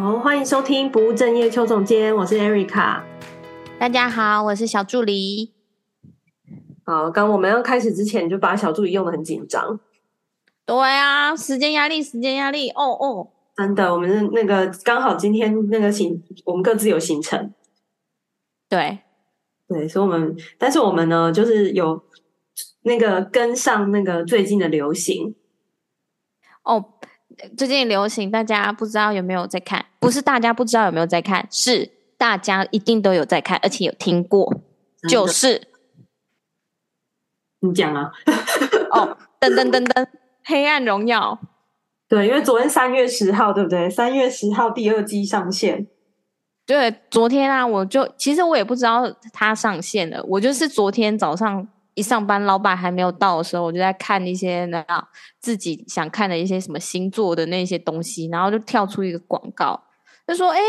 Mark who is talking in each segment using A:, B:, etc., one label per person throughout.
A: 好，欢迎收听不务正业邱总监，我是 Erica。
B: 大家好，我是小助理。
A: 好，刚我们要开始之前，就把小助理用的很紧张。
B: 对啊，时间压力，时间压力。哦哦，
A: 真的，我们是那个刚好今天那个行，我们各自有行程。
B: 对，
A: 对，所以我们，但是我们呢，就是有那个跟上那个最近的流行。
B: 哦。最近流行，大家不知道有没有在看？不是大家不知道有没有在看，是大家一定都有在看，而且有听过。就是
A: 你讲啊！
B: 哦，噔噔噔噔，黑暗荣耀。
A: 对，因为昨天三月十号，对不对？三月十号第二季上线。
B: 对，昨天啊，我就其实我也不知道它上线了，我就是昨天早上。一上班，老板还没有到的时候，我就在看一些那自己想看的一些什么星座的那些东西，然后就跳出一个广告，就说：“哎，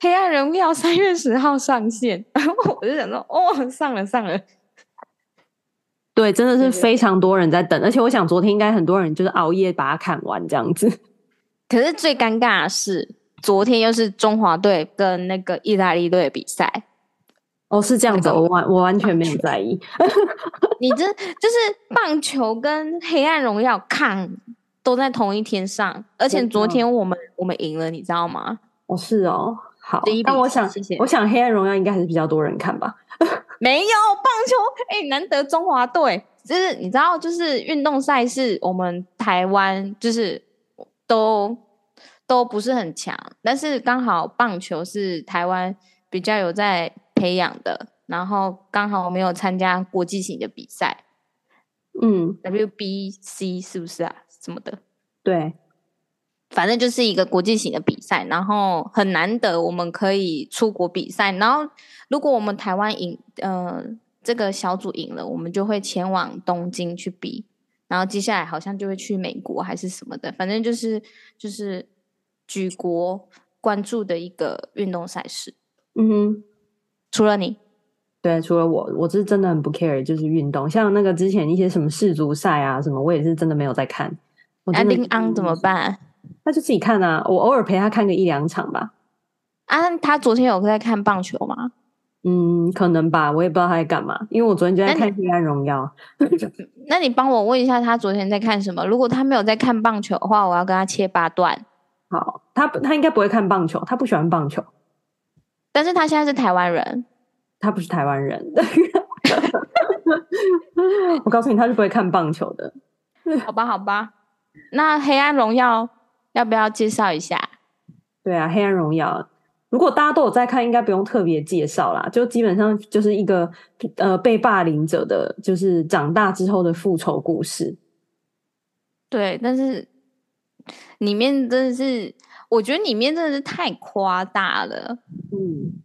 B: 黑暗荣耀三月十号上线。”然后我就想说：“哦，上了上了。”
A: 对，真的是非常多人在等，而且我想昨天应该很多人就是熬夜把它看完这样子。
B: 可是最尴尬的是，昨天又是中华队跟那个意大利队的比赛。
A: 哦，是这样子，我完我完全没有在意。
B: 你这就是棒球跟黑暗荣耀看都在同一天上，而且昨天我们、嗯、我们赢了，你知道吗？
A: 哦，是哦，好。但我想，谢谢。我想黑暗荣耀应该还是比较多人看吧。
B: 没有棒球，哎、欸，难得中华队，就是你知道，就是运动赛事，我们台湾就是都都不是很强，但是刚好棒球是台湾比较有在。培养的，然后刚好我没有参加国际型的比赛，
A: 嗯
B: ，WBC 是不是啊？什么的？
A: 对，
B: 反正就是一个国际型的比赛，然后很难得我们可以出国比赛。然后如果我们台湾赢，呃，这个小组赢了，我们就会前往东京去比，然后接下来好像就会去美国还是什么的，反正就是就是举国关注的一个运动赛事。
A: 嗯哼。
B: 除了你，
A: 对，除了我，我是真的很不 care，就是运动，像那个之前一些什么世足赛啊什么，我也是真的没有在看。
B: 那丁安怎么办？
A: 他就自己看啊，我偶尔陪他看个一两场吧。
B: 啊，他昨天有在看棒球吗？
A: 嗯，可能吧，我也不知道他在干嘛，因为我昨天就在看《黑暗荣耀》。
B: 那你帮我问一下，他昨天在看什么？如果他没有在看棒球的话，我要跟他切八段。
A: 好，他他应该不会看棒球，他不喜欢棒球。
B: 但是他现在是台湾人，
A: 他不是台湾人。我告诉你，他是不会看棒球的。
B: 好吧，好吧。那《黑暗荣耀》要不要介绍一下？
A: 对啊，《黑暗荣耀》如果大家都有在看，应该不用特别介绍啦。就基本上就是一个呃被霸凌者的，就是长大之后的复仇故事。
B: 对，但是里面真的是。我觉得里面真的是太夸大了。
A: 嗯，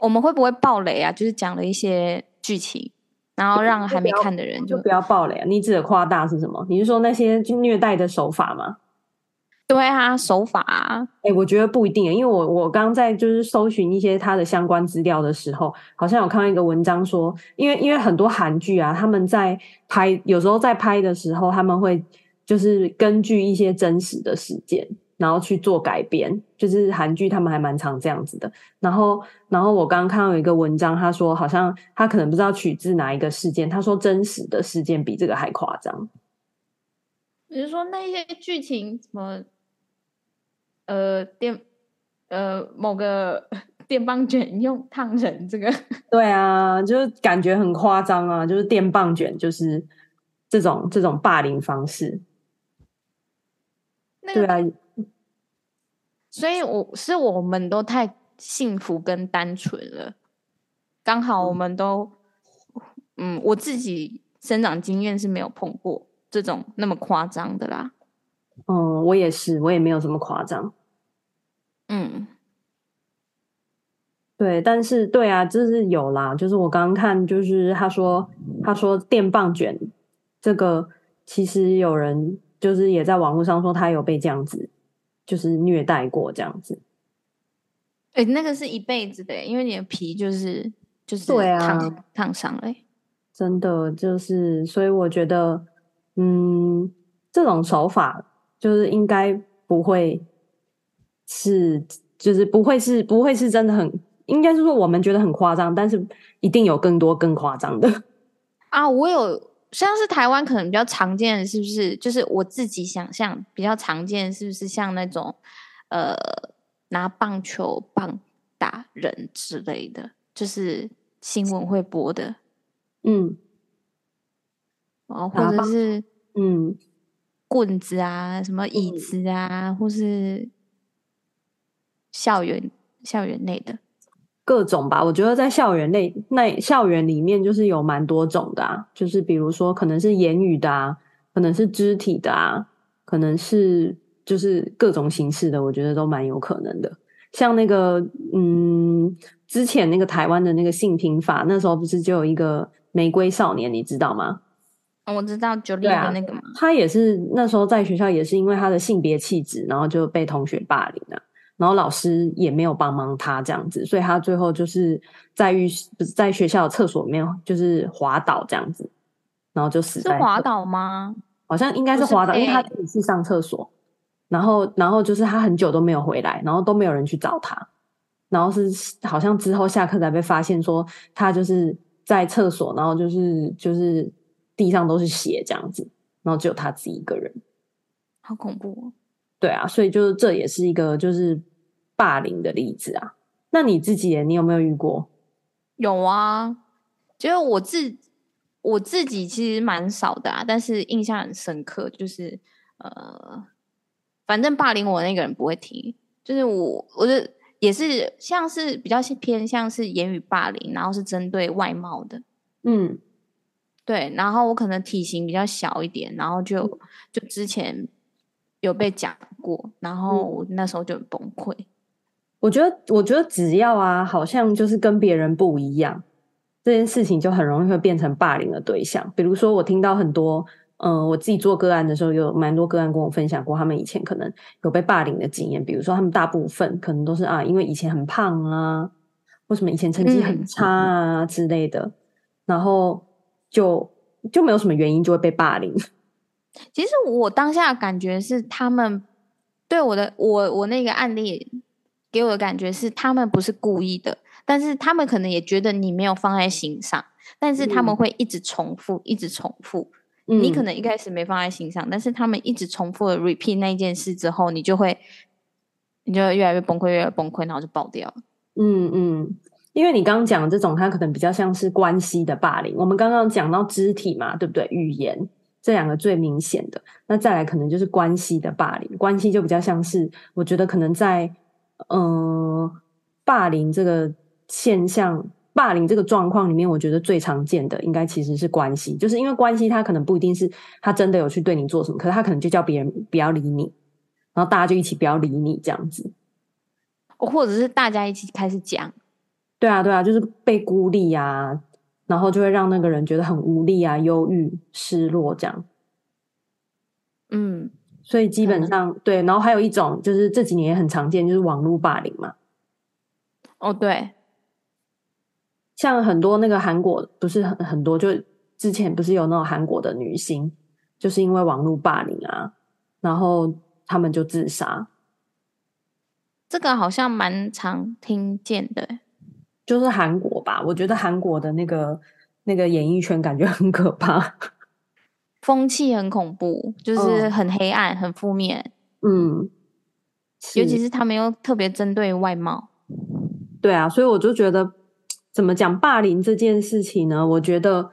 B: 我们会不会爆雷啊？就是讲了一些剧情，然后让还没看的人就，
A: 就不要爆雷啊。你指的夸大是什么？你是说那些虐待的手法吗？
B: 对啊，手法啊。
A: 哎、欸，我觉得不一定，因为我我刚在就是搜寻一些他的相关资料的时候，好像有看到一个文章说，因为因为很多韩剧啊，他们在拍，有时候在拍的时候，他们会就是根据一些真实的事件。然后去做改编，就是韩剧他们还蛮常这样子的。然后，然后我刚刚看到有一个文章，他说好像他可能不知道取自哪一个事件，他说真实的事件比这个还夸张。
B: 你是说那些剧情什么，呃，电呃某个 电棒卷用烫人这个，
A: 对啊，就是感觉很夸张啊，就是电棒卷就是这种这种霸凌方式，
B: 那个、
A: 对啊。
B: 所以我是我们都太幸福跟单纯了，刚好我们都，嗯，我自己生长经验是没有碰过这种那么夸张的啦。
A: 嗯，我也是，我也没有这么夸张。
B: 嗯，
A: 对，但是对啊，就是有啦，就是我刚刚看，就是他说他说电棒卷这个，其实有人就是也在网络上说他有被这样子。就是虐待过这样子，
B: 哎、欸，那个是一辈子的，因为你的皮就是就是
A: 对啊
B: 烫伤了，
A: 真的就是，所以我觉得，嗯，这种手法就是应该不会是就是不会是不会是真的很，应该是说我们觉得很夸张，但是一定有更多更夸张的
B: 啊。我有像是台湾可能比较常见的是不是？就是我自己想象比较常见是不是像那种呃拿棒球棒打人之类的，就是新闻会播的，
A: 嗯，
B: 哦，或者是
A: 嗯。
B: 棍子啊，什么椅子啊，嗯、或是校园校园内的
A: 各种吧。我觉得在校园内那校园里面，就是有蛮多种的啊。就是比如说，可能是言语的啊，可能是肢体的啊，可能是就是各种形式的。我觉得都蛮有可能的。像那个嗯，之前那个台湾的那个性平法，那时候不是就有一个玫瑰少年，你知道吗？
B: 我知道九零的那个嘛，
A: 他也是那时候在学校也是因为他的性别气质，然后就被同学霸凌了，然后老师也没有帮忙他这样子，所以他最后就是在浴室不是在学校的厕所里面就是滑倒这样子，然后就死在。
B: 是滑倒吗？
A: 好像应该是滑倒，因为他自己去上厕所，然后然后就是他很久都没有回来，然后都没有人去找他，然后是好像之后下课才被发现说他就是在厕所，然后就是就是。地上都是血，这样子，然后只有他自己一个人，
B: 好恐怖哦！
A: 对啊，所以就是这也是一个就是霸凌的例子啊。那你自己，你有没有遇过？
B: 有啊，就是我自我自己其实蛮少的啊，但是印象很深刻，就是呃，反正霸凌我那个人不会提，就是我，我的也是像是比较偏向是言语霸凌，然后是针对外貌的，嗯。对，然后我可能体型比较小一点，然后就就之前有被讲过，然后我那时候就很崩溃。
A: 我觉得，我觉得只要啊，好像就是跟别人不一样，这件事情就很容易会变成霸凌的对象。比如说，我听到很多，嗯、呃，我自己做个案的时候，有蛮多个案跟我分享过，他们以前可能有被霸凌的经验。比如说，他们大部分可能都是啊，因为以前很胖啊，或什么以前成绩很差啊之类的，嗯、然后。就就没有什么原因就会被霸凌。
B: 其实我当下的感觉是，他们对我的我我那个案例给我的感觉是，他们不是故意的，但是他们可能也觉得你没有放在心上，但是他们会一直重复，嗯、一直重复。你可能一开始没放在心上，但是他们一直重复的 repeat 那件事之后，你就会你就越来越崩溃，越来越崩溃，然后就爆掉了。
A: 嗯嗯。因为你刚刚讲的这种，它可能比较像是关系的霸凌。我们刚刚讲到肢体嘛，对不对？语言这两个最明显的，那再来可能就是关系的霸凌。关系就比较像是，我觉得可能在嗯、呃、霸凌这个现象、霸凌这个状况里面，我觉得最常见的应该其实是关系，就是因为关系他可能不一定是他真的有去对你做什么，可是他可能就叫别人不要理你，然后大家就一起不要理你这样子，
B: 或者是大家一起开始讲。
A: 对啊，对啊，就是被孤立啊，然后就会让那个人觉得很无力啊、忧郁、失落这样。
B: 嗯，
A: 所以基本上、嗯、对，然后还有一种就是这几年也很常见，就是网络霸凌嘛。
B: 哦，对，
A: 像很多那个韩国不是很很多，就之前不是有那种韩国的女星，就是因为网络霸凌啊，然后他们就自杀。
B: 这个好像蛮常听见的。
A: 就是韩国吧，我觉得韩国的那个那个演艺圈感觉很可怕，
B: 风气很恐怖，就是很黑暗、很负面。
A: 嗯，
B: 尤其是他们又特别针对外貌。
A: 对啊，所以我就觉得，怎么讲霸凌这件事情呢？我觉得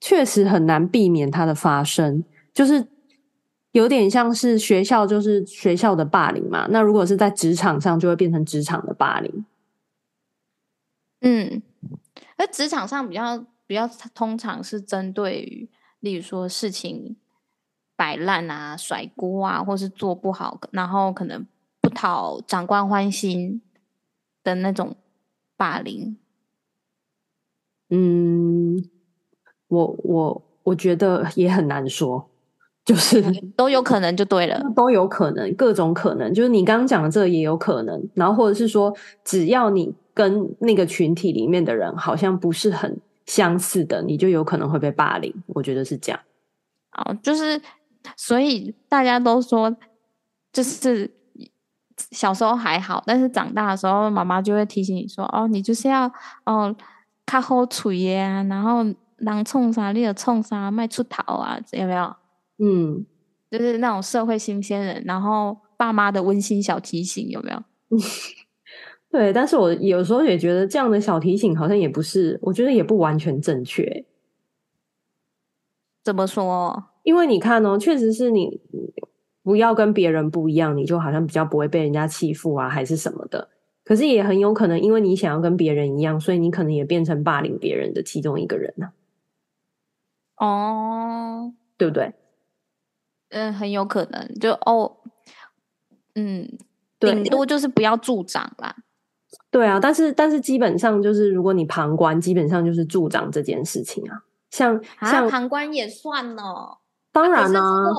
A: 确实很难避免它的发生，就是有点像是学校就是学校的霸凌嘛。那如果是在职场上，就会变成职场的霸凌。
B: 嗯，而职场上比较比较通常是针对于，例如说事情摆烂啊、甩锅啊，或是做不好，然后可能不讨长官欢心的那种霸凌。
A: 嗯，我我我觉得也很难说，就是
B: 都有可能就对了，
A: 都有可能，各种可能，就是你刚刚讲的这个也有可能，然后或者是说只要你。跟那个群体里面的人好像不是很相似的，你就有可能会被霸凌。我觉得是这样。
B: 哦，就是所以大家都说，就是小时候还好，但是长大的时候，妈妈就会提醒你说：“哦，你就是要哦，卡好嘴呀，然后人冲啥你就冲啥，卖出头啊，有没有？”
A: 嗯，
B: 就是那种社会新鲜人，然后爸妈的温馨小提醒，有没有？
A: 对，但是我有时候也觉得这样的小提醒好像也不是，我觉得也不完全正确。
B: 怎么说？
A: 因为你看哦，确实是你不要跟别人不一样，你就好像比较不会被人家欺负啊，还是什么的。可是也很有可能，因为你想要跟别人一样，所以你可能也变成霸凌别人的其中一个人呢、
B: 啊。哦，
A: 对不对？
B: 嗯，很有可能。就哦，嗯，顶多就是不要助长啦。
A: 对啊，但是但是基本上就是，如果你旁观，基本上就是助长这件事情啊。像像、啊、
B: 旁观也算哦，
A: 当然呢、
B: 啊。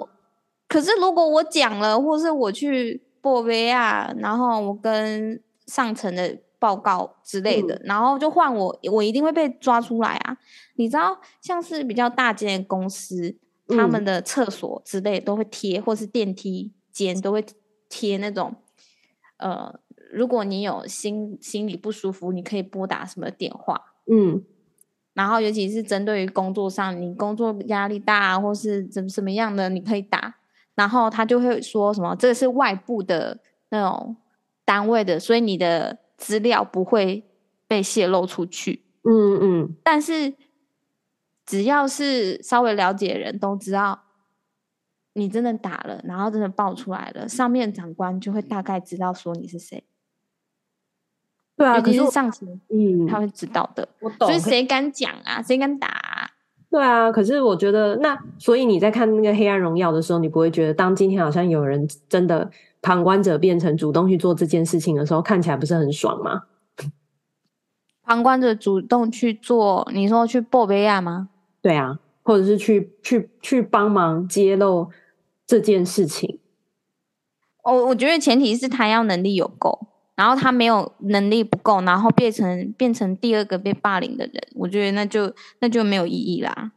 B: 可是如果我讲了，或是我去报备啊，然后我跟上层的报告之类的，嗯、然后就换我，我一定会被抓出来啊。你知道，像是比较大间的公司，他们的厕所之类都会贴，或是电梯间都会贴那种，呃，如果你有心心里不舒服，你可以拨打什么电话，
A: 嗯。
B: 然后，尤其是针对于工作上，你工作压力大，或是怎么什么样的，你可以打。然后他就会说什么，这个是外部的那种单位的，所以你的资料不会被泄露出去。
A: 嗯嗯。
B: 但是只要是稍微了解的人都知道，你真的打了，然后真的爆出来了，上面长官就会大概知道说你是谁。
A: 对啊，
B: 可是上次，
A: 嗯，
B: 他会知道的。
A: 我懂，
B: 所以谁敢讲啊？谁敢打啊？
A: 对啊，可是我觉得，那所以你在看那个《黑暗荣耀》的时候，你不会觉得，当今天好像有人真的旁观者变成主动去做这件事情的时候，看起来不是很爽吗？
B: 旁观者主动去做，你说去报备亚吗？
A: 对啊，或者是去去去帮忙揭露这件事情。
B: 我我觉得前提是他要能力有够。然后他没有能力不够，然后变成变成第二个被霸凌的人，我觉得那就那就没有意义啦。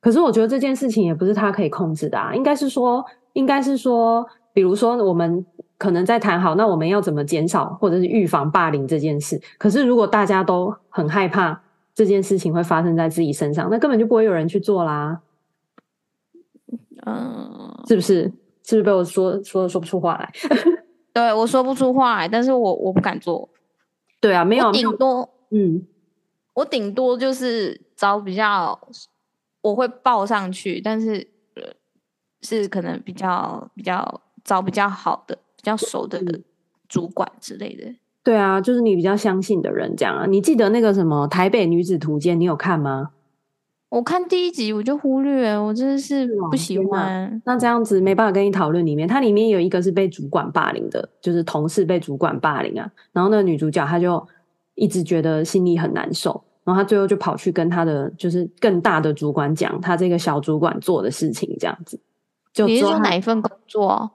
A: 可是我觉得这件事情也不是他可以控制的啊，应该是说，应该是说，比如说我们可能在谈好，那我们要怎么减少或者是预防霸凌这件事。可是如果大家都很害怕这件事情会发生在自己身上，那根本就不会有人去做啦。
B: 嗯，
A: 是不是？是不是被我说说说不出话来？
B: 对，我说不出话来，但是我我不敢做。
A: 对啊，没有，
B: 顶多
A: 嗯，
B: 我顶多就是找比较，我会报上去，但是是可能比较比较找比较好的、比较熟的主管之类的。
A: 对啊，就是你比较相信的人这样啊。你记得那个什么《台北女子图鉴》，你有看吗？
B: 我看第一集我就忽略，我真的是不喜欢。哦、
A: 那这样子没办法跟你讨论里面，它里面有一个是被主管霸凌的，就是同事被主管霸凌啊。然后那个女主角她就一直觉得心里很难受，然后她最后就跑去跟她的就是更大的主管讲她这个小主管做的事情，这样子。就
B: 你是说哪一份工作？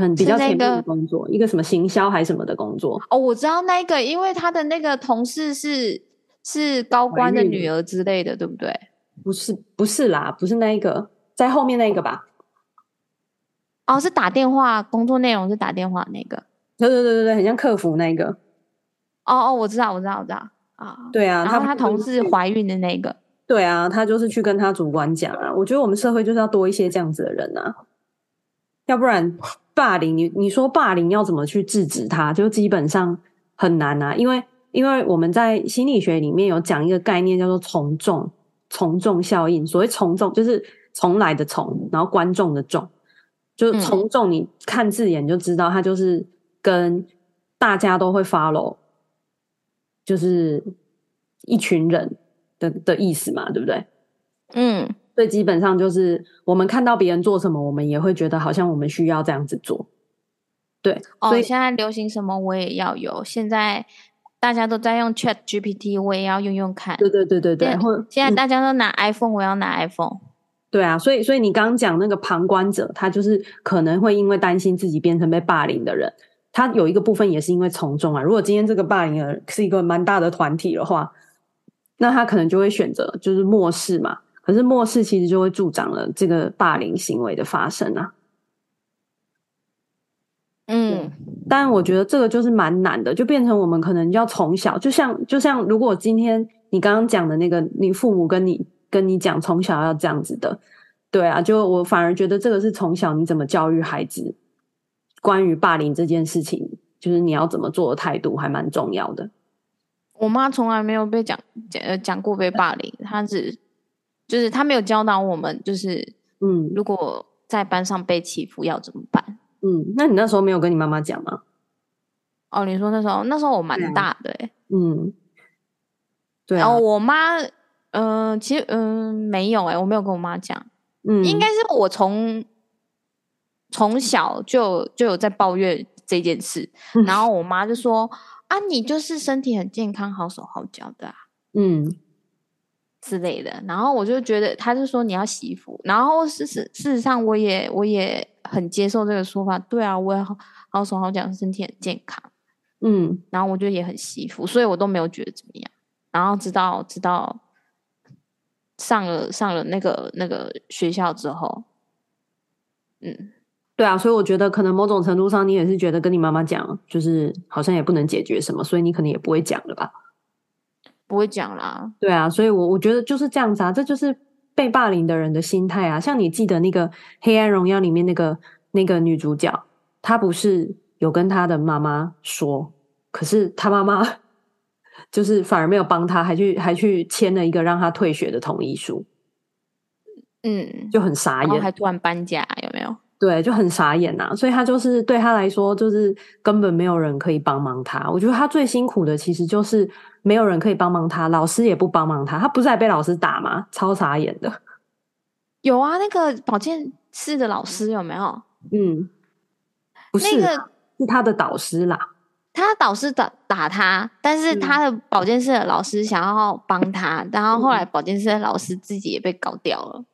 A: 很比较前面的工作，一个什么行销还是什么的工作？
B: 哦，我知道那个，因为他的那个同事是是高官的女儿之类的，对不对？
A: 不是不是啦，不是那一个，在后面那个吧？
B: 哦，是打电话，工作内容是打电话那个。
A: 对对对对对，很像客服那个。
B: 哦哦，我知道我知道我知道啊。
A: 对啊，
B: 然后他同事怀孕的那个。
A: 对啊，他就是去跟他主管讲啊。我觉得我们社会就是要多一些这样子的人啊，要不然霸凌你你说霸凌要怎么去制止他，就基本上很难啊，因为。因为我们在心理学里面有讲一个概念，叫做从众，从众效应。所谓从众，就是从来的从，然后观众的众，就是从众。你看字眼就知道，它就是跟大家都会 follow，就是一群人的的意思嘛，对不对？
B: 嗯，
A: 所以基本上就是我们看到别人做什么，我们也会觉得好像我们需要这样子做。对，所以
B: 哦，现在流行什么我也要有。现在。大家都在用 Chat GPT，我也要用用看。
A: 对对对对对。然后
B: 现在大家都拿 iPhone，嗯，我要拿 iPhone。
A: 对啊，所以所以你刚刚讲那个旁观者，他就是可能会因为担心自己变成被霸凌的人，他有一个部分也是因为从众啊。如果今天这个霸凌的是一个蛮大的团体的话，那他可能就会选择就是漠视嘛。可是漠视其实就会助长了这个霸凌行为的发生啊。
B: 嗯，
A: 但我觉得这个就是蛮难的，就变成我们可能要从小，就像就像如果今天你刚刚讲的那个，你父母跟你跟你讲从小要这样子的，对啊，就我反而觉得这个是从小你怎么教育孩子，关于霸凌这件事情，就是你要怎么做的态度还蛮重要的。
B: 我妈从来没有被讲讲呃讲过被霸凌，她只就是她没有教导我们，就是嗯，如果在班上被欺负要怎么办。
A: 嗯，那你那时候没有跟你妈妈讲吗？
B: 哦，你说那时候，那时候我蛮大的，欸，
A: 嗯，对啊。
B: 然后我妈，嗯、呃，其实，嗯、呃，没有，哎，我没有跟我妈讲，嗯，应该是我从从小就就有在抱怨这件事，嗯、然后我妈就说：“啊，你就是身体很健康，好手好脚的啊，嗯，之类的。”然后我就觉得，他就说你要洗衣服，然后事实事实上，我也我也。很接受这个说法，对啊，我也好好说好讲，身体很健康，嗯，然后我觉得也很洗衣服，所以我都没有觉得怎么样。然后直到直到上了上了那个那个学校之后，嗯，
A: 对啊，所以我觉得可能某种程度上，你也是觉得跟你妈妈讲，就是好像也不能解决什么，所以你可能也不会讲了吧？
B: 不会讲啦，
A: 对啊，所以我我觉得就是这样子啊，这就是。被霸凌的人的心态啊，像你记得那个《黑暗荣耀》里面那个那个女主角，她不是有跟她的妈妈说，可是她妈妈 就是反而没有帮她，还去还去签了一个让她退学的同意书，嗯，就很傻眼，
B: 还突然搬家，有没有？
A: 对，就很傻眼呐、啊。所以他就是对他来说，就是根本没有人可以帮忙他。我觉得他最辛苦的其实就是。没有人可以帮忙他，老师也不帮忙他，他不是还被老师打吗？超傻眼的。
B: 有啊，那个保健室的老师有没有？嗯，
A: 不是，那个是他的导师啦。
B: 他的导师打打他，但是他的保健室的老师想要帮他，嗯、然后后来保健室的老师自己也被搞掉了。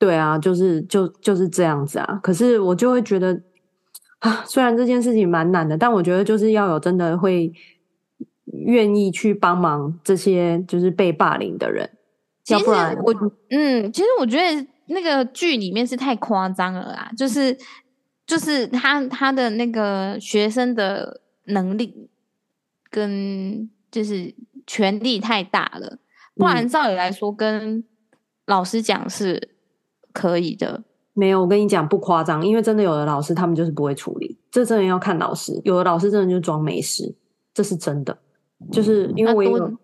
A: 对啊，就是就就是这样子啊。可是我就会觉得啊，虽然这件事情蛮难的，但我觉得就是要有真的会。愿意去帮忙这些就是被霸凌的人，要不然
B: 我嗯，其实我觉得那个剧里面是太夸张了啦，就是就是他他的那个学生的能力跟就是权力太大了，不然照理来说跟老师讲是可以的。
A: 嗯，没有，我跟你讲不夸张，因为真的有的老师他们就是不会处理，这真的要看老师，有的老师真的就装没事，这是真的。就是因为我也有，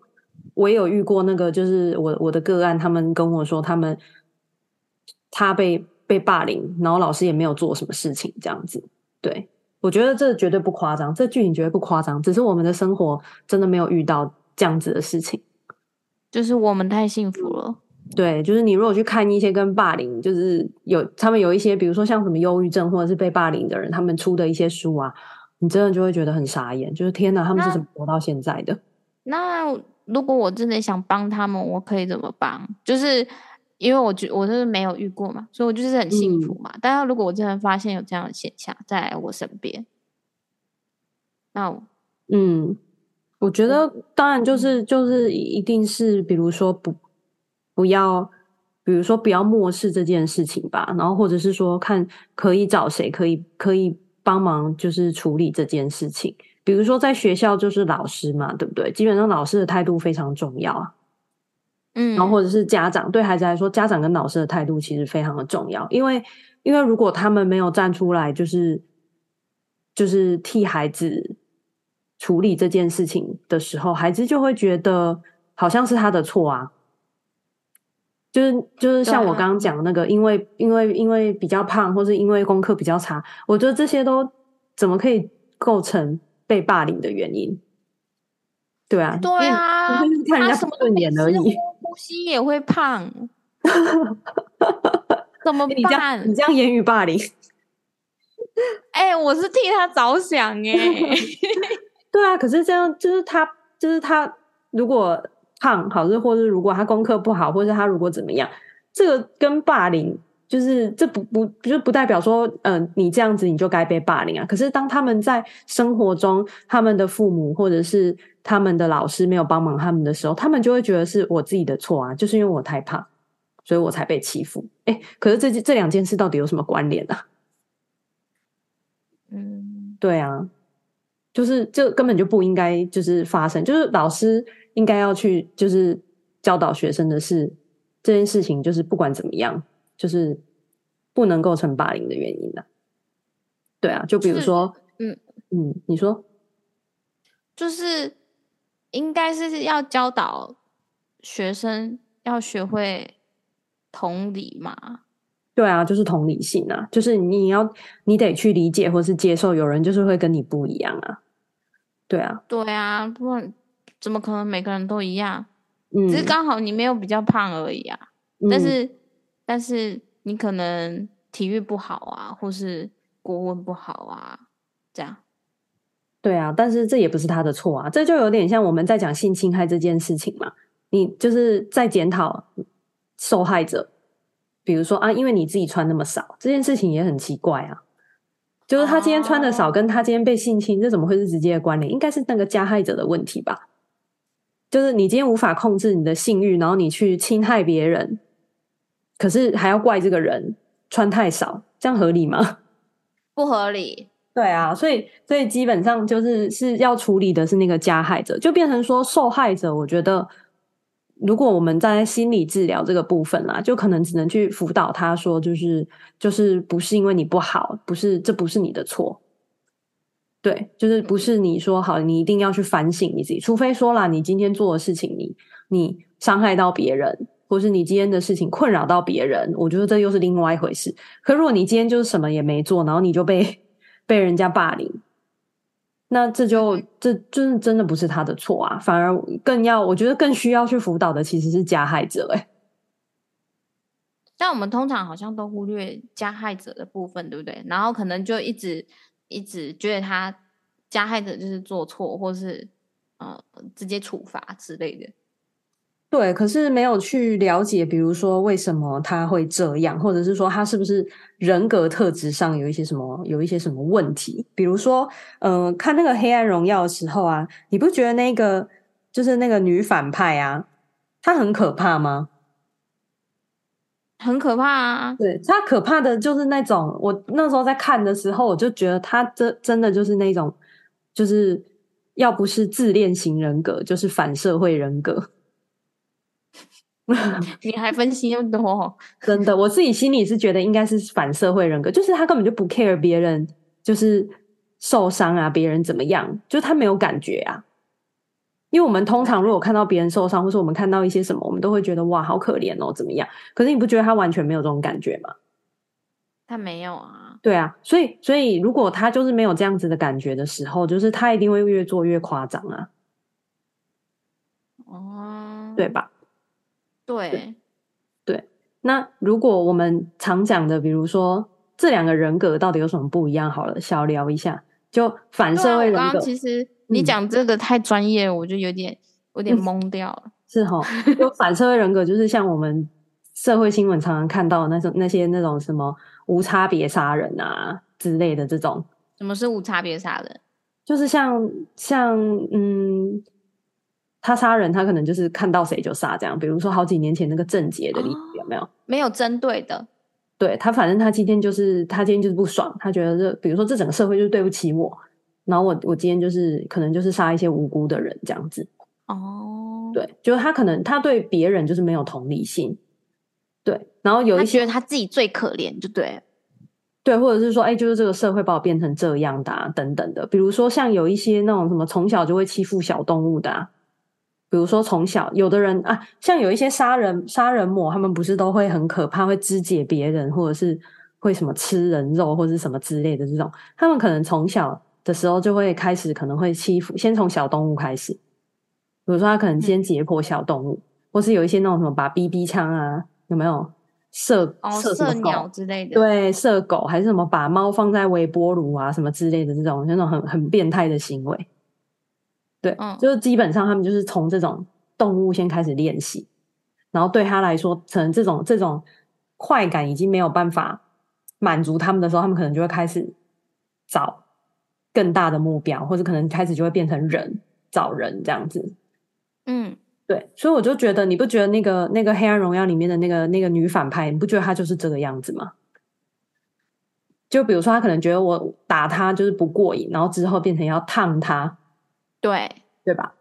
A: 我也有遇过那个，就是我我的个案，他们跟我说，他们他被被霸凌，然后老师也没有做什么事情，这样子。对，我觉得这绝对不夸张，这剧情绝对不夸张，只是我们的生活真的没有遇到这样子的事情，
B: 就是我们太幸福了。
A: 对，就是你如果去看一些跟霸凌，就是有他们有一些，比如说像什么忧郁症或者是被霸凌的人，他们出的一些书啊。你真的就会觉得很傻眼，就是天哪，他们是怎么活到现在的？
B: 那，那如果我真的想帮他们，我可以怎么帮？就是因为我觉我就是没有遇过嘛，所以我就是很幸福嘛。嗯、但是如果我真的发现有这样的现象在我身边，那我
A: 嗯，我觉得当然就是就是一定是，比如说不不要，比如说不要漠视这件事情吧，然后或者是说看可以找谁可以可以。帮忙就是处理这件事情，比如说在学校就是老师嘛，对不对？基本上老师的态度非常重要啊，嗯，然后或者是家长，对孩子来说，家长跟老师的态度其实非常的重要，因为因为如果他们没有站出来，就是就是替孩子处理这件事情的时候，孩子就会觉得好像是他的错啊。就是就是像我刚刚讲的那个，因为因为因为比较胖，或是因为功课比较差，我觉得这些都怎么可以构成被霸凌的原因？对啊，
B: 对啊，
A: 就是看人家不顺眼而已。
B: 呼吸也会胖，怎么办？
A: 你这样你这样言语霸凌？
B: 哎、欸，我是替他着想 哎、欸。
A: 对啊，可是这样就是他就是他如果。胖，好是，或是如果他功课不好，或者他如果怎么样，这个跟霸凌就是这不不就不代表说，嗯、呃，你这样子你就该被霸凌啊。可是当他们在生活中，他们的父母或者是他们的老师没有帮忙他们的时候，他们就会觉得是我自己的错啊，就是因为我太胖，所以我才被欺负。哎，可是这这两件事到底有什么关联啊？
B: 嗯，
A: 对啊，就是这根本就不应该就是发生，就是老师应该要去就是教导学生的是这件事情，就是不管怎么样，就是不能构成霸凌的原因的。对啊，就比如说，嗯嗯，你说，
B: 就是应该是要教导学生要学会同理嘛。
A: 对啊，就是同理性啊，就是你要你得去理解或是接受，有人就是会跟你不一样啊。对啊，
B: 对啊，不然怎么可能每个人都一样？嗯，只是刚好你没有比较胖而已啊。嗯，但是但是你可能体育不好啊，或是国文不好啊，这样。
A: 对啊，但是这也不是他的错啊，这就有点像我们在讲性侵害这件事情嘛，你就是在检讨受害者。比如说啊，因为你自己穿那么少，这件事情也很奇怪啊。就是他今天穿的少，跟他今天被性侵，这怎么会是直接的关联？应该是那个加害者的问题吧？就是你今天无法控制你的性欲，然后你去侵害别人，可是还要怪这个人穿太少，这样合理吗？
B: 不合理。
A: 对啊，所以所以基本上就是是要处理的是那个加害者，就变成说受害者，我觉得。如果我们在心理治疗这个部分啦，就可能只能去辅导他说，就是就是不是因为你不好，不是这不是你的错，对，就是不是你说好，你一定要去反省你自己，除非说啦，你今天做的事情你，你你伤害到别人，或是你今天的事情困扰到别人，我觉得这又是另外一回事。可如果你今天就是什么也没做，然后你就被被人家霸凌。那这就这真真的不是他的错啊，反而更要，我觉得更需要去辅导的其实是加害者哎。
B: 但我们通常好像都忽略加害者的部分，对不对？然后可能就一直一直觉得他加害者就是做错，或是呃直接处罚之类的。
A: 对，可是没有去了解，比如说为什么他会这样，或者是说他是不是人格特质上有一些什么有一些什么问题？比如说，嗯、看那个《黑暗荣耀》的时候啊，你不觉得那个就是那个女反派啊，她很可怕吗？
B: 很可怕啊！
A: 对，他可怕的就是那种，我那时候在看的时候，我就觉得他真真的就是那种，就是要不是自恋型人格，就是反社会人格。
B: 你还分析那么多？
A: 真的，我自己心里是觉得应该是反社会人格，就是他根本就不 care 别人，就是受伤啊，别人怎么样，就他没有感觉啊。因为我们通常如果看到别人受伤，或是我们看到一些什么，我们都会觉得哇，好可怜哦，怎么样？可是你不觉得他完全没有这种感觉吗？
B: 他没有啊。
A: 对啊，所以所以如果他就是没有这样子的感觉的时候，就是他一定会越做越夸张啊。
B: 哦，
A: 对吧？对，对，那如果我们常讲的，比如说这两个人格到底有什么不一样？好了，小聊一下，就反社会人格。刚刚
B: 其实你讲这个太专业，嗯、我就有点有点懵掉了。
A: 是齁，就反社会人格就是像我们社会新闻常常看到的那种那些那种什么无差别杀人啊之类的这种。
B: 什么是无差别杀人？
A: 就是像像嗯。他杀人，他可能就是看到谁就杀，这样。比如说好几年前那个郑杰的例子，哦，有没有？
B: 没有针对的。
A: 对，他，反正他今天就是他今天就是不爽，他觉得这，比如说这整个社会就是对不起我，然后我我今天就是可能就是杀一些无辜的人这样子。
B: 哦，
A: 对，就是他可能他对别人就是没有同理心。对，然后有一些
B: 他觉得他自己最可怜，就对。
A: 对，或者是说，哎，就是这个社会把我变成这样的啊，等等的。比如说像有一些那种什么从小就会欺负小动物的啊。比如说，从小有的人啊，像有一些杀人杀人魔，他们不是都会很可怕，会肢解别人，或者是会什么吃人肉，或者是什么之类的这种。他们可能从小的时候就会开始，可能会欺负，先从小动物开始。比如说，他可能先解剖小动物，嗯、或是有一些那种什么把 BB 枪啊，有没有射射什么狗、
B: 哦、之类的？
A: 对，射狗还是什么把猫放在微波炉啊，什么之类的这种，那种很很变态的行为。对，就是基本上他们就是从这种动物先开始练习，然后对他来说，可能这种这种快感已经没有办法满足他们的时候，他们可能就会开始找更大的目标，或者可能开始就会变成人，找人这样子。
B: 嗯，
A: 对，所以我就觉得，你不觉得那个那个《黑暗荣耀》里面的那个那个女反派，你不觉得她就是这个样子吗？就比如说，她可能觉得我打她就是不过瘾，然后之后变成要烫她，
B: 对
A: 对吧？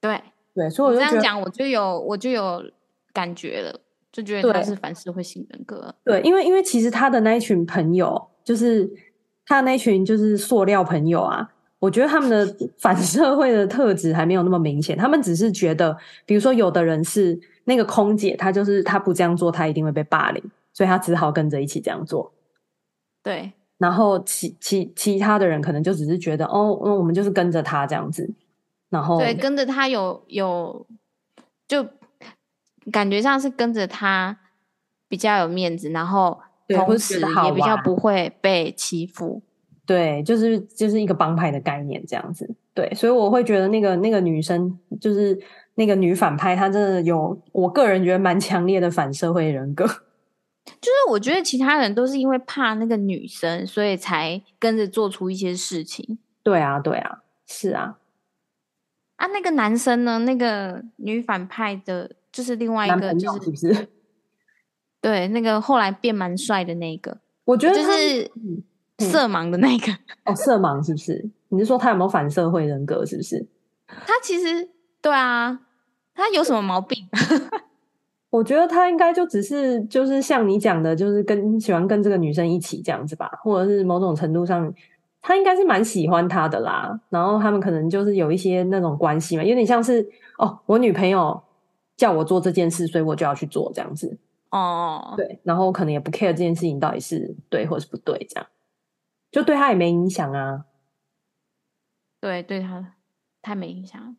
B: 对
A: 对，所以我就
B: 这样讲，我就有我就有感觉了，就觉得他是反社会性人格。
A: 对，因为因为其实他的那一群朋友，就是他那群就是塑料朋友啊，我觉得他们的反社会的特质还没有那么明显，他们只是觉得，比如说有的人是那个空姐，她就是她不这样做，她一定会被霸凌，所以她只好跟着一起这样做。
B: 对，
A: 然后其其其他的人可能就只是觉得，哦，那我们就是跟着他这样子，然后
B: 对，跟着他有有，就感觉上是跟着他比较有面子，然后同时也比较不会被欺负。
A: 对，就是就是一个帮派的概念这样子。对，所以我会觉得那个那个女生，就是那个女反派，她真的有，我个人觉得蛮强烈的反社会人格。
B: 就是我觉得其他人都是因为怕那个女生，所以才跟着做出一些事情。
A: 对啊，对啊，是啊。
B: 啊，那个男生呢？那个女反派的，就是另外一个，就是
A: 是不是？
B: 对，那个后来变蛮帅的那个，
A: 我觉得
B: 就是色盲的那个。
A: 哦，色盲是不是？你是说他有没有反社会人格？是不是？
B: 他其实对啊，他有什么毛病？
A: 我觉得他应该就只是就是像你讲的，就是跟喜欢跟这个女生一起这样子吧，或者是某种程度上，他应该是蛮喜欢她的啦。然后他们可能就是有一些那种关系嘛，有点像是哦，我女朋友叫我做这件事，所以我就要去做这样子。
B: 哦，
A: 对，然后可能也不 care 这件事情到底是对或是不对，这样就对他也没影响啊。
B: 对，对他太没影响。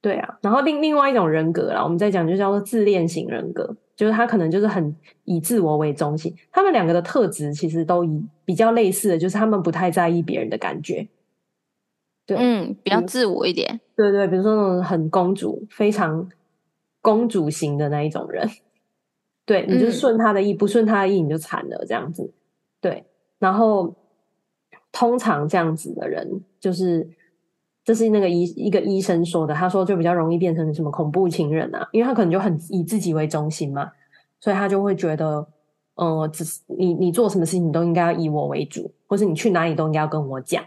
A: 对啊，然后另另外一种人格啦，我们在讲就叫做自恋型人格，就是他可能就是很以自我为中心。他们两个的特质其实都以比较类似的，就是他们不太在意别人的感觉。对，
B: 嗯，比较自我一点。
A: 对对，比如说那种很公主、非常公主型的那一种人。对，你就是顺他的意，嗯、不顺他的意你就惨了，这样子。对，然后通常这样子的人就是。这是那个医一个医生说的，他说就比较容易变成什么恐怖情人啊，因为他可能就很以自己为中心嘛，所以他就会觉得，呃，只是你你做什么事情你都应该要以我为主，或是你去哪里都应该要跟我讲，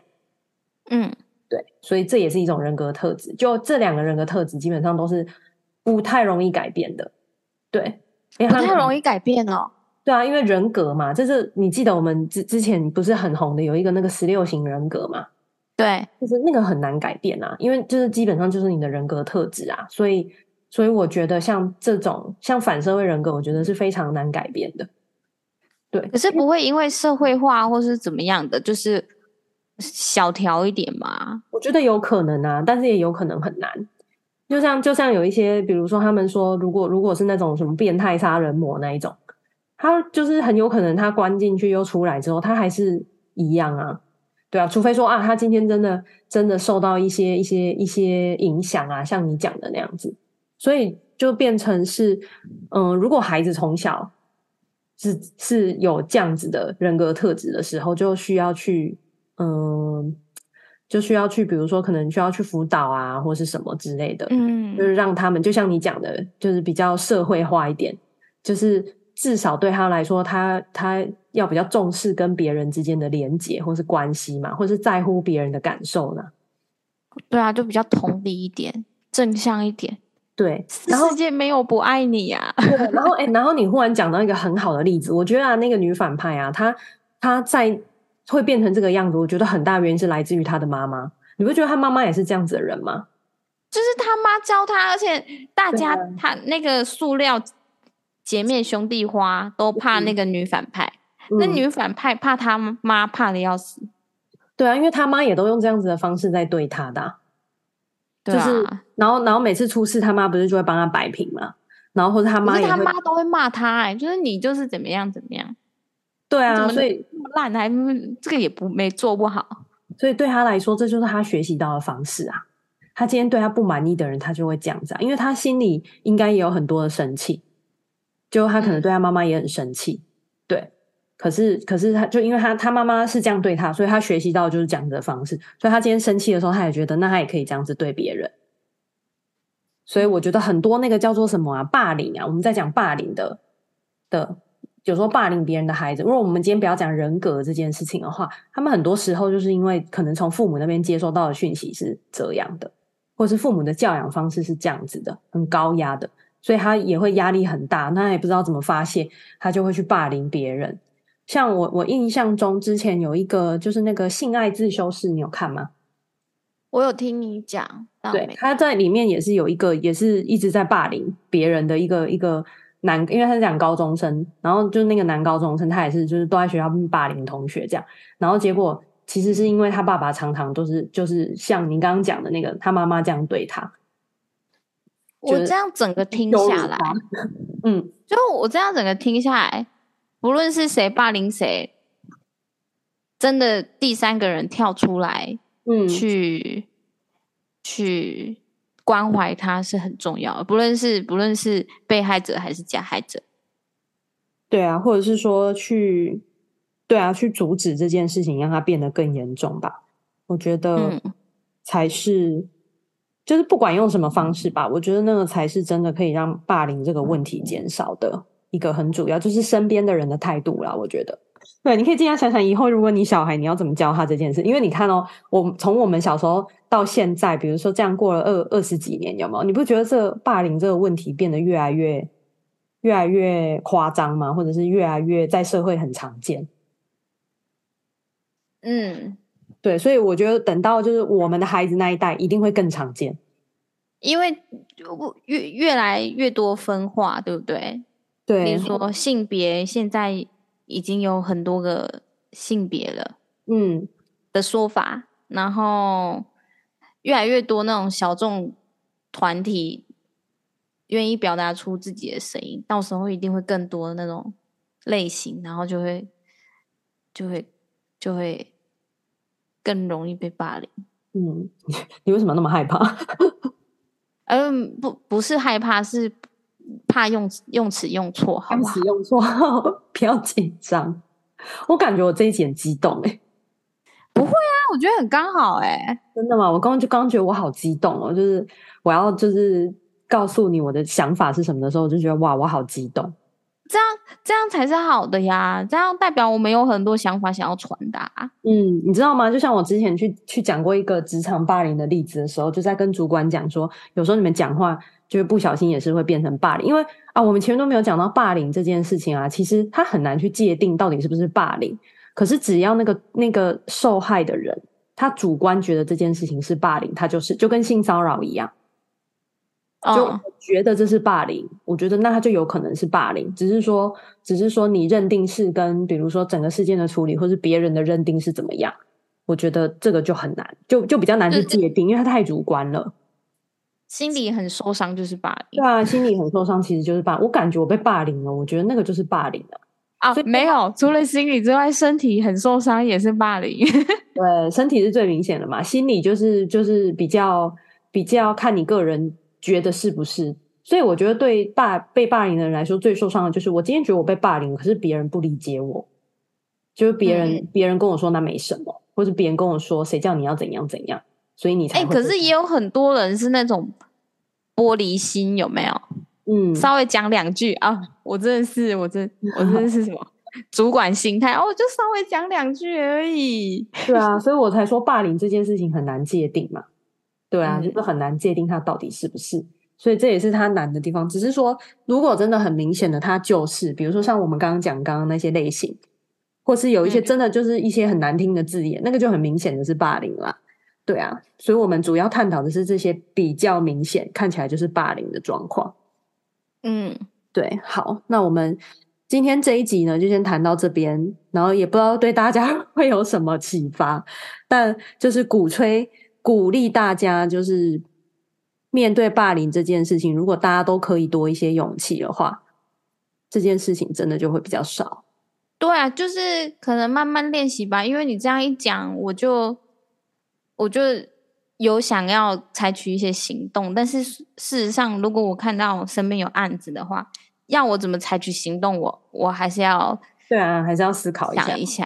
B: 嗯，
A: 对，所以这也是一种人格特质。就这两个人格特质基本上都是不太容易改变的，对，
B: 不太容易改变哦。
A: 对啊，因为人格嘛，就是你记得我们之之前不是很红的有一个那个十六型人格嘛。
B: 对，
A: 就是那个很难改变啊，因为就是基本上就是你的人格特质啊，所以所以我觉得像这种像反社会人格，我觉得是非常难改变的。对，
B: 可是不会因为社会化或是怎么样的，就是小调一点嘛？
A: 我觉得有可能啊，但是也有可能很难。就像就像有一些，比如说他们说，如果如果是那种什么变态杀人魔那一种，他就是很有可能他关进去又出来之后，他还是一样啊。对啊，除非说啊，他今天真的真的受到一些一些一些影响啊，像你讲的那样子，所以就变成是，嗯、如果孩子从小是是有这样子的人格特质的时候，就需要去，嗯、就需要去，比如说可能需要去辅导啊，或是什么之类的，
B: 嗯，
A: 就是让他们就像你讲的，就是比较社会化一点，就是。至少对他来说，他他要比较重视跟别人之间的连结或是关系嘛，或是在乎别人的感受呢？
B: 对啊，就比较同理一点，正向一点。
A: 对，
B: 然后世界没有不爱你呀、啊。
A: 然后哎，然后你忽然讲到一个很好的例子，我觉得啊，那个女反派啊，她她在会变成这个样子，我觉得很大原因是来自于他的妈妈。你不觉得他妈妈也是这样子的人吗？
B: 就是他妈教他，而且大家他那个塑料。姐妹兄弟花都怕那个女反派，嗯、那女反派怕他妈怕的要死。
A: 对啊，因为他妈也都用这样子的方式在对他的，
B: 对啊、
A: 就是然后然后每次出事，他妈不是就会帮他摆平嘛？然后或者他妈
B: 他妈都会骂他、欸，哎，就是你就是怎么样怎么样。
A: 对啊，所以
B: 烂还这个也不没做不好，
A: 所以对他来说，这就是他学习到的方式啊。他今天对他不满意的人，他就会这样子啊，因为他心里应该也有很多的生气。就他可能对他妈妈也很生气，嗯、对，可是可是他就因为他他妈妈是这样对他，所以他学习到就是这样子的方式，所以他今天生气的时候，他也觉得那他也可以这样子对别人，所以我觉得很多那个叫做什么啊霸凌啊，我们在讲霸凌的的，有时候霸凌别人的孩子，如果我们今天不要讲人格这件事情的话，他们很多时候就是因为可能从父母那边接收到的讯息是这样的，或是父母的教养方式是这样子的，很高压的，所以他也会压力很大，那也不知道怎么发泄，他就会去霸凌别人。像我，我印象中之前有一个就是那个性爱自修室，你有看吗？
B: 我有听你讲，
A: 对，他在里面也是有一个，也是一直在霸凌别人的一个一个男，因为他是讲高中生，然后就那个男高中生，他也是就是都在学校霸凌同学这样，然后结果其实是因为他爸爸常常都是就是像您刚刚讲的那个他妈妈这样对他，
B: 我这样整个听下来，嗯，就我这样整个听下来，不论是谁霸凌谁，真的第三个人跳出来。嗯，去去关怀他是很重要的，不论是不论是被害者还是加害者，
A: 对啊，或者是说去对啊，去阻止这件事情，让它变得更严重吧。我觉得才是，嗯、就是不管用什么方式吧，我觉得那个才是真的可以让霸凌这个问题减少的一个很主要，就是身边的人的态度啦。我觉得。对，你可以尽量想想以后，如果你小孩你要怎么教他这件事，因为你看哦，我从我们小时候到现在，比如说这样过了二二十几年，有没有？你不觉得这霸凌这个问题变得越来越越来越夸张吗？或者是越来越在社会很常见？
B: 嗯，
A: 对，所以我觉得等到就是我们的孩子那一代，一定会更常见，
B: 因为越越来越多分化，对不对？
A: 对，
B: 比如说性别现在。已经有很多个性别了，
A: 嗯
B: 的说法，然后越来越多那种小众团体愿意表达出自己的声音，到时候一定会更多的那种类型，然后就会就会就会更容易被霸凌。
A: 嗯，你为什么那么害怕？
B: 嗯，不不是害怕，是。怕用用词用错，好不好？
A: 用词用错，不要紧张。我感觉我这一集很激动哎、欸，
B: 不会啊，我觉得很刚好哎、欸。
A: 真的吗？我刚刚就刚觉得我好激动哦，就是我要就是告诉你我的想法是什么的时候，我就觉得哇，我好激动。
B: 这样这样才是好的呀，这样代表我们有很多想法想要传达。
A: 嗯，你知道吗？就像我之前去去讲过一个职场霸凌的例子的时候，就在跟主管讲说，有时候你们讲话。就是不小心也是会变成霸凌，因为啊，我们前面都没有讲到霸凌这件事情啊，其实他很难去界定到底是不是霸凌。可是只要那个那个受害的人，他主观觉得这件事情是霸凌，他就是就跟性骚扰一样，就觉得这是霸凌。Oh. 我觉得那他就有可能是霸凌，只是说只是说你认定是跟比如说整个事件的处理，或是别人的认定是怎么样，我觉得这个就很难，就就比较难去界定，因为他太主观了。
B: 心里很受伤就是霸凌，
A: 对啊，心里很受伤其实就是霸。我感觉我被霸凌了，我觉得那个就是霸凌了
B: 啊。没有，除了心理之外，身体很受伤也是霸凌。
A: 对，身体是最明显的嘛，心理就是就是比较比较看你个人觉得是不是。所以我觉得对霸被霸凌的人来说，最受伤的就是我今天觉得我被霸凌，可是别人不理解我，就是别人别、嗯、人跟我说那没什么，或者别人跟我说谁叫你要怎样怎样。所以你才哎、欸，
B: 可是也有很多人是那种玻璃心，有没有？嗯，稍微讲两句啊，我真的是，我真，我真的是什么主管心态哦，我就稍微讲两句而已。
A: 对啊，所以我才说霸凌这件事情很难界定嘛。对啊，嗯、就是很难界定它到底是不是，所以这也是它难的地方。只是说，如果真的很明显的，它就是，比如说像我们刚刚讲刚刚那些类型，或是有一些真的就是一些很难听的字眼，嗯、那个就很明显的是霸凌啦。对啊，所以我们主要探讨的是这些比较明显看起来就是霸凌的状况。
B: 嗯，
A: 对，好，那我们今天这一集呢，就先谈到这边，然后也不知道对大家会有什么启发，但就是鼓吹、鼓励大家，就是面对霸凌这件事情，如果大家都可以多一些勇气的话，这件事情真的就会比较少。
B: 对啊，就是可能慢慢练习吧，因为你这样一讲，我就。我就有想要采取一些行动，但是事实上，如果我看到身边有案子的话，要我怎么采取行动，我我还是要
A: 对啊，还是要思考一下，
B: 想一下，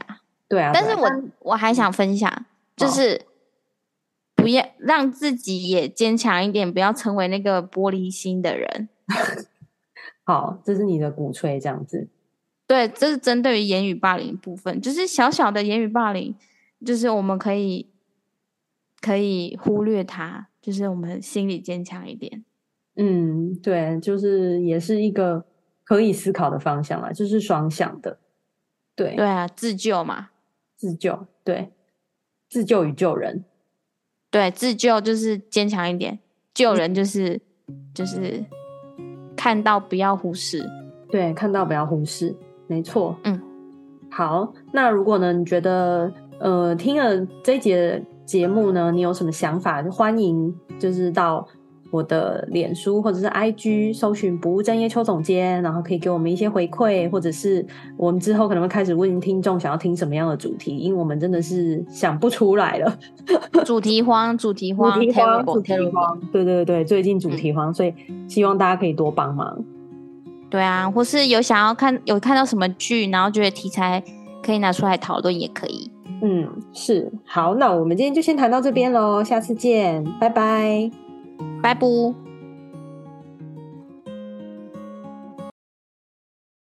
A: 对啊。
B: 但是我我还想分享，嗯、就是不要让自己也坚强一点，不要成为那个玻璃心的人。
A: 好，这是你的鼓吹，这样子。
B: 对，这是针对于言语霸凌部分，就是小小的言语霸凌，就是我们可以可以忽略它，就是我们心理坚强一点。
A: 嗯，对，就是也是一个可以思考的方向啦，就是双向的。对
B: 对啊，自救嘛，
A: 自救，对，自救与救人，
B: 对，自救就是坚强一点，救人就是、嗯、就是看到不要忽视，
A: 对，看到不要忽视。没错，
B: 嗯，
A: 好，那如果呢，你觉得呃听了这一节节目呢，你有什么想法？就欢迎就是到我的脸书或者是 IG 搜寻不务正业邱总监，然后可以给我们一些回馈，或者是我们之后可能会开始问听众想要听什么样的主题，因为我们真的是想不出来了，
B: 主题荒，主题荒，
A: 主题荒，主题慌，对对对，最近主题荒，嗯，所以希望大家可以多帮忙。
B: 对啊，或是有想要看有看到什么剧，然后觉得题材可以拿出来讨论，也可以。
A: 嗯，是。好，那我们今天就先谈到这边喽，下次见，拜拜，
B: 拜拜。